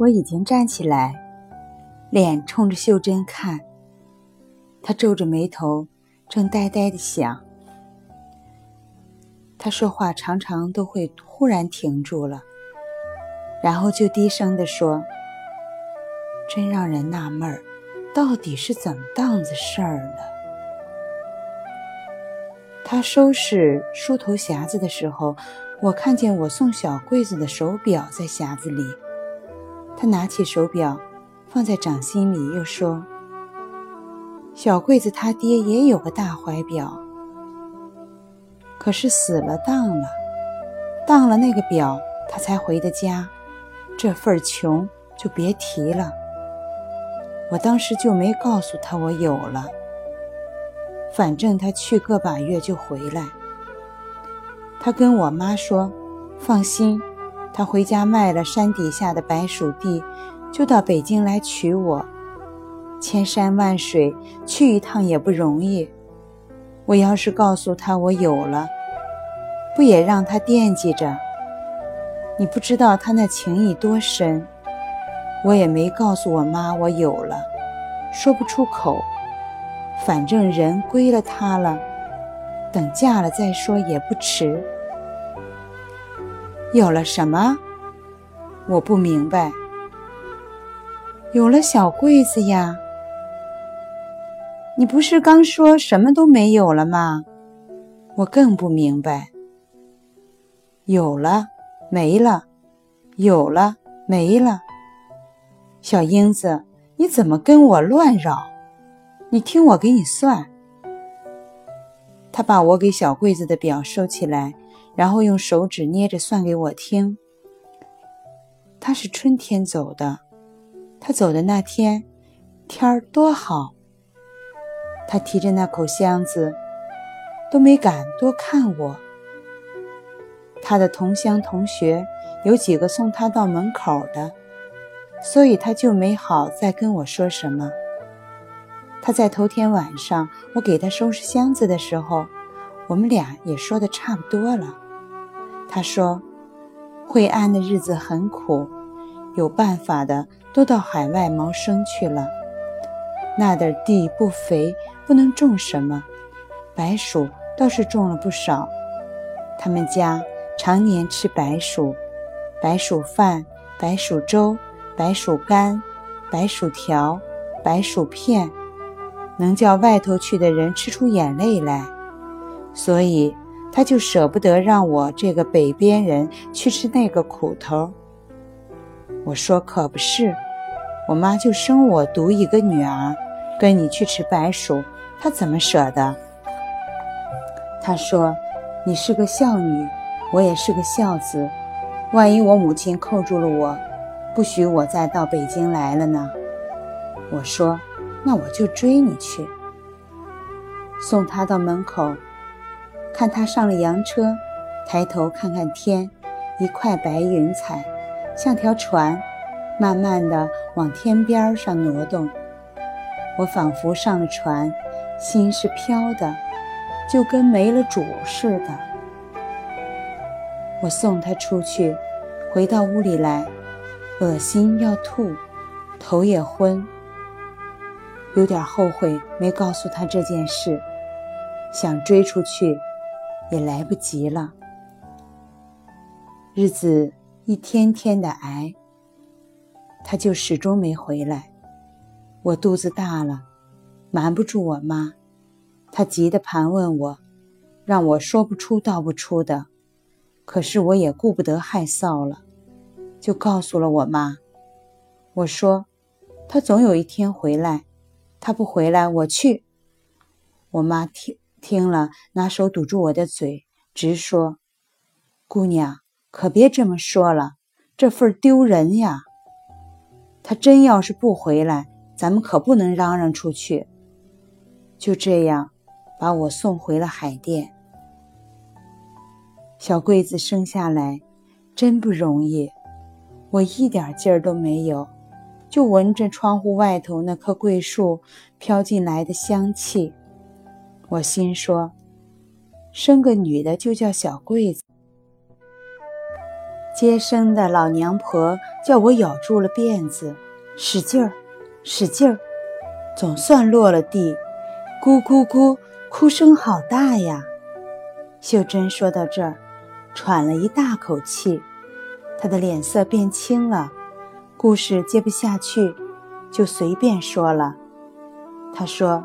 我已经站起来，脸冲着秀珍看。她皱着眉头，正呆呆的想。他说话常常都会忽然停住了，然后就低声的说：“真让人纳闷儿，到底是怎么档子事儿呢？”他收拾梳头匣子的时候，我看见我送小柜子的手表在匣子里。他拿起手表，放在掌心里，又说：“小桂子他爹也有个大怀表，可是死了当了，当了那个表，他才回的家。这份穷就别提了。我当时就没告诉他我有了。”反正他去个把月就回来。他跟我妈说：“放心，他回家卖了山底下的白薯地，就到北京来娶我。千山万水去一趟也不容易。我要是告诉他我有了，不也让他惦记着？你不知道他那情谊多深。我也没告诉我妈我有了，说不出口。”反正人归了他了，等嫁了再说也不迟。有了什么？我不明白。有了小柜子呀。你不是刚说什么都没有了吗？我更不明白。有了，没了；有了，没了。小英子，你怎么跟我乱绕？你听我给你算。他把我给小柜子的表收起来，然后用手指捏着算给我听。他是春天走的，他走的那天天儿多好。他提着那口箱子，都没敢多看我。他的同乡同学有几个送他到门口的，所以他就没好再跟我说什么。他在头天晚上，我给他收拾箱子的时候，我们俩也说的差不多了。他说：“惠安的日子很苦，有办法的都到海外谋生去了。那点地不肥，不能种什么，白薯倒是种了不少。他们家常年吃白薯，白薯饭、白薯粥、白薯干、白薯条、白薯片。”能叫外头去的人吃出眼泪来，所以他就舍不得让我这个北边人去吃那个苦头。我说可不是，我妈就生我独一个女儿，跟你去吃白薯，她怎么舍得？他说：“你是个孝女，我也是个孝子，万一我母亲扣住了我，不许我再到北京来了呢？”我说。那我就追你去，送他到门口，看他上了洋车，抬头看看天，一块白云彩，像条船，慢慢的往天边上挪动。我仿佛上了船，心是飘的，就跟没了主似的。我送他出去，回到屋里来，恶心要吐，头也昏。有点后悔没告诉他这件事，想追出去，也来不及了。日子一天天的挨，他就始终没回来。我肚子大了，瞒不住我妈，她急得盘问我，让我说不出道不出的。可是我也顾不得害臊了，就告诉了我妈。我说，他总有一天回来。他不回来，我去。我妈听听了，拿手堵住我的嘴，直说：“姑娘，可别这么说了，这份丢人呀。他真要是不回来，咱们可不能嚷嚷出去。”就这样，把我送回了海淀。小桂子生下来真不容易，我一点劲儿都没有。就闻着窗户外头那棵桂树飘进来的香气，我心说：生个女的就叫小桂子。接生的老娘婆叫我咬住了辫子，使劲儿，使劲儿，总算落了地。咕咕咕，哭声好大呀！秀珍说到这儿，喘了一大口气，她的脸色变青了。故事接不下去，就随便说了。她说：“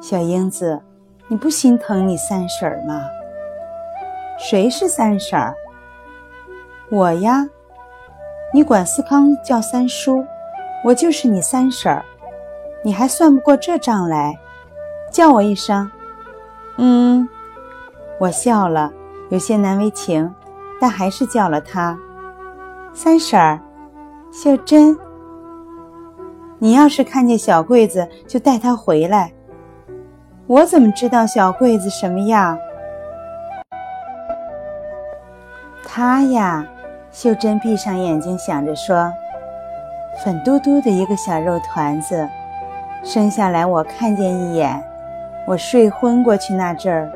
小英子，你不心疼你三婶儿吗？”“谁是三婶儿？”“我呀。”“你管思康叫三叔，我就是你三婶儿。你还算不过这账来，叫我一声。”“嗯。”我笑了，有些难为情，但还是叫了他三婶儿。秀珍，你要是看见小桂子，就带她回来。我怎么知道小桂子什么样？她呀，秀珍闭上眼睛想着说：“粉嘟嘟的一个小肉团子，生下来我看见一眼，我睡昏过去那阵儿，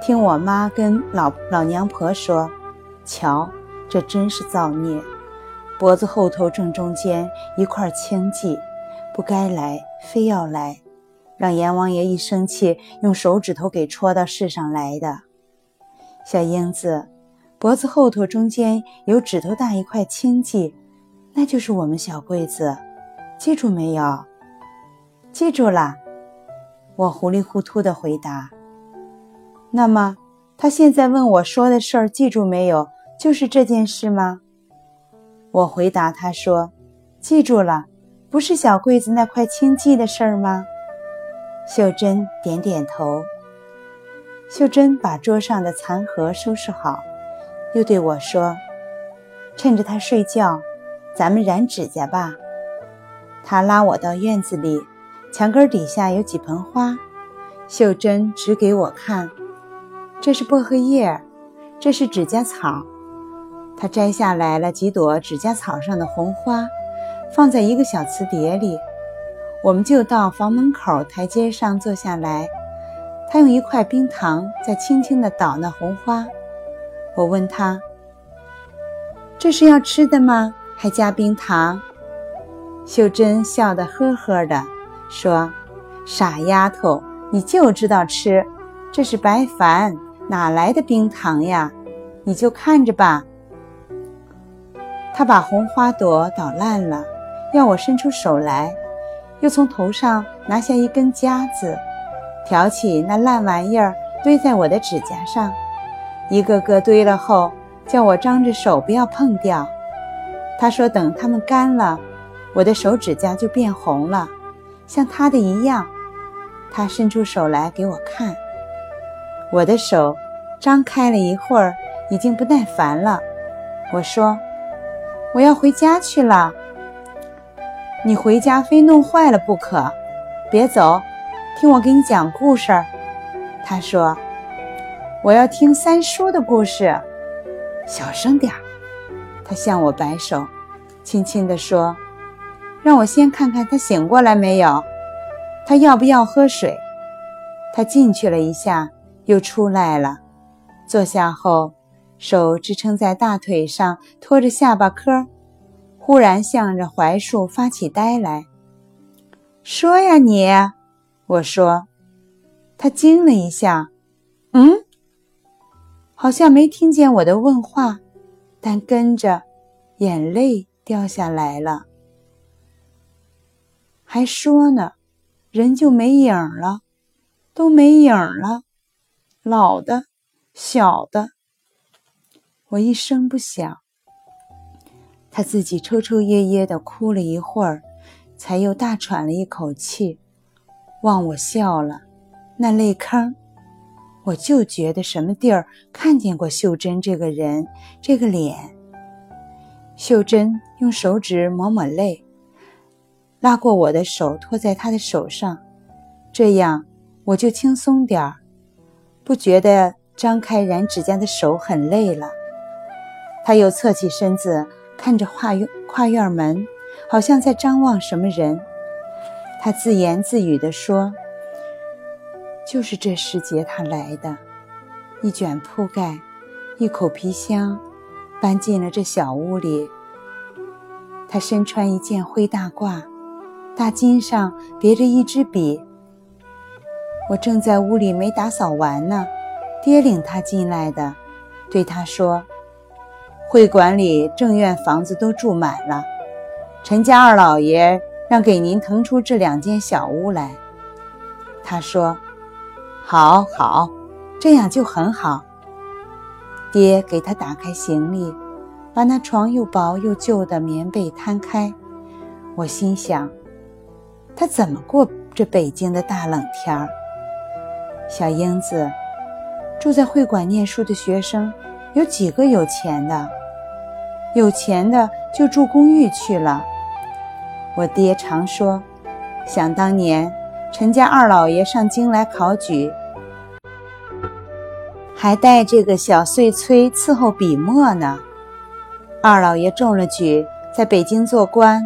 听我妈跟老老娘婆说，瞧，这真是造孽。”脖子后头正中间一块青迹，不该来，非要来，让阎王爷一生气，用手指头给戳到世上来的。小英子，脖子后头中间有指头大一块青迹，那就是我们小桂子，记住没有？记住了。我糊里糊涂的回答。那么他现在问我说的事儿，记住没有？就是这件事吗？我回答他说：“记住了，不是小桂子那块青迹的事儿吗？”秀珍点点头。秀珍把桌上的残盒收拾好，又对我说：“趁着他睡觉，咱们染指甲吧。”他拉我到院子里，墙根底下有几盆花。秀珍指给我看：“这是薄荷叶，这是指甲草。”他摘下来了几朵指甲草上的红花，放在一个小瓷碟里。我们就到房门口台阶上坐下来。他用一块冰糖在轻轻地捣那红花。我问他：“这是要吃的吗？还加冰糖？”秀珍笑得呵呵的说：“傻丫头，你就知道吃，这是白矾，哪来的冰糖呀？你就看着吧。”他把红花朵捣烂了，要我伸出手来，又从头上拿下一根夹子，挑起那烂玩意儿堆在我的指甲上，一个个堆了后，叫我张着手不要碰掉。他说等它们干了，我的手指甲就变红了，像他的一样。他伸出手来给我看，我的手张开了一会儿，已经不耐烦了。我说。我要回家去了。你回家非弄坏了不可。别走，听我给你讲故事。他说：“我要听三叔的故事。”小声点儿。他向我摆手，轻轻地说：“让我先看看他醒过来没有。他要不要喝水？”他进去了一下，又出来了。坐下后。手支撑在大腿上，托着下巴颏，忽然向着槐树发起呆来。说呀你，我说。他惊了一下，嗯，好像没听见我的问话，但跟着眼泪掉下来了。还说呢，人就没影了，都没影了，老的，小的。我一声不响，他自己抽抽噎噎地哭了一会儿，才又大喘了一口气，望我笑了。那泪坑，我就觉得什么地儿看见过秀珍这个人，这个脸。秀珍用手指抹抹泪，拉过我的手，托在他的手上，这样我就轻松点儿，不觉得张开染指甲的手很累了。他又侧起身子，看着跨院跨院门，好像在张望什么人。他自言自语地说：“就是这时节他来的，一卷铺盖，一口皮箱，搬进了这小屋里。他身穿一件灰大褂，大襟上别着一支笔。我正在屋里没打扫完呢，爹领他进来的，对他说：“会馆里正院房子都住满了，陈家二老爷让给您腾出这两间小屋来。”他说：“好，好，这样就很好。”爹给他打开行李，把那床又薄又旧的棉被摊开。我心想，他怎么过这北京的大冷天儿？小英子，住在会馆念书的学生，有几个有钱的？有钱的就住公寓去了。我爹常说，想当年陈家二老爷上京来考举。还带这个小碎崔伺候笔墨呢。二老爷中了举，在北京做官，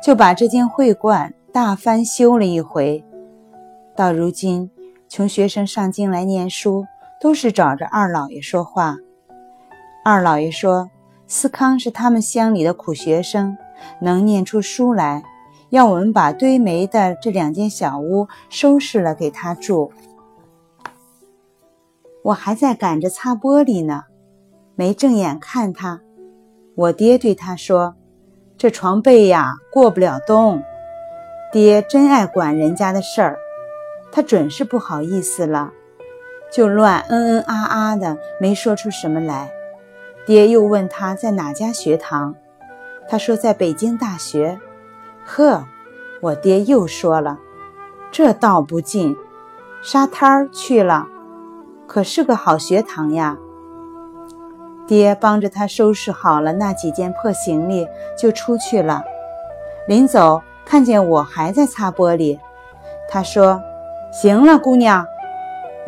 就把这间会馆大翻修了一回。到如今，穷学生上京来念书，都是找着二老爷说话。二老爷说，思康是他们乡里的苦学生，能念出书来，要我们把堆煤的这两间小屋收拾了给他住。我还在赶着擦玻璃呢，没正眼看他。我爹对他说：“这床被呀，过不了冬。”爹真爱管人家的事儿，他准是不好意思了，就乱嗯嗯啊啊的，没说出什么来。爹又问他在哪家学堂，他说在北京大学。呵，我爹又说了：“这道不近，沙滩儿去了。”可是个好学堂呀！爹帮着他收拾好了那几件破行李，就出去了。临走，看见我还在擦玻璃，他说：“行了，姑娘。”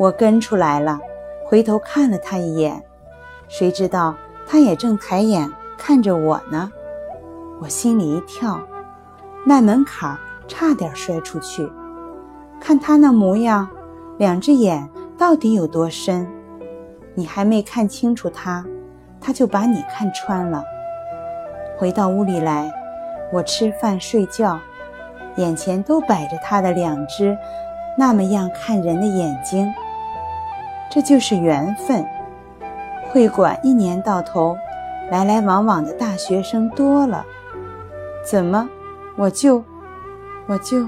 我跟出来了，回头看了他一眼，谁知道他也正抬眼看着我呢。我心里一跳，迈门槛差点摔出去。看他那模样，两只眼。到底有多深？你还没看清楚他，他就把你看穿了。回到屋里来，我吃饭睡觉，眼前都摆着他的两只那么样看人的眼睛。这就是缘分。会馆一年到头，来来往往的大学生多了，怎么，我就，我就。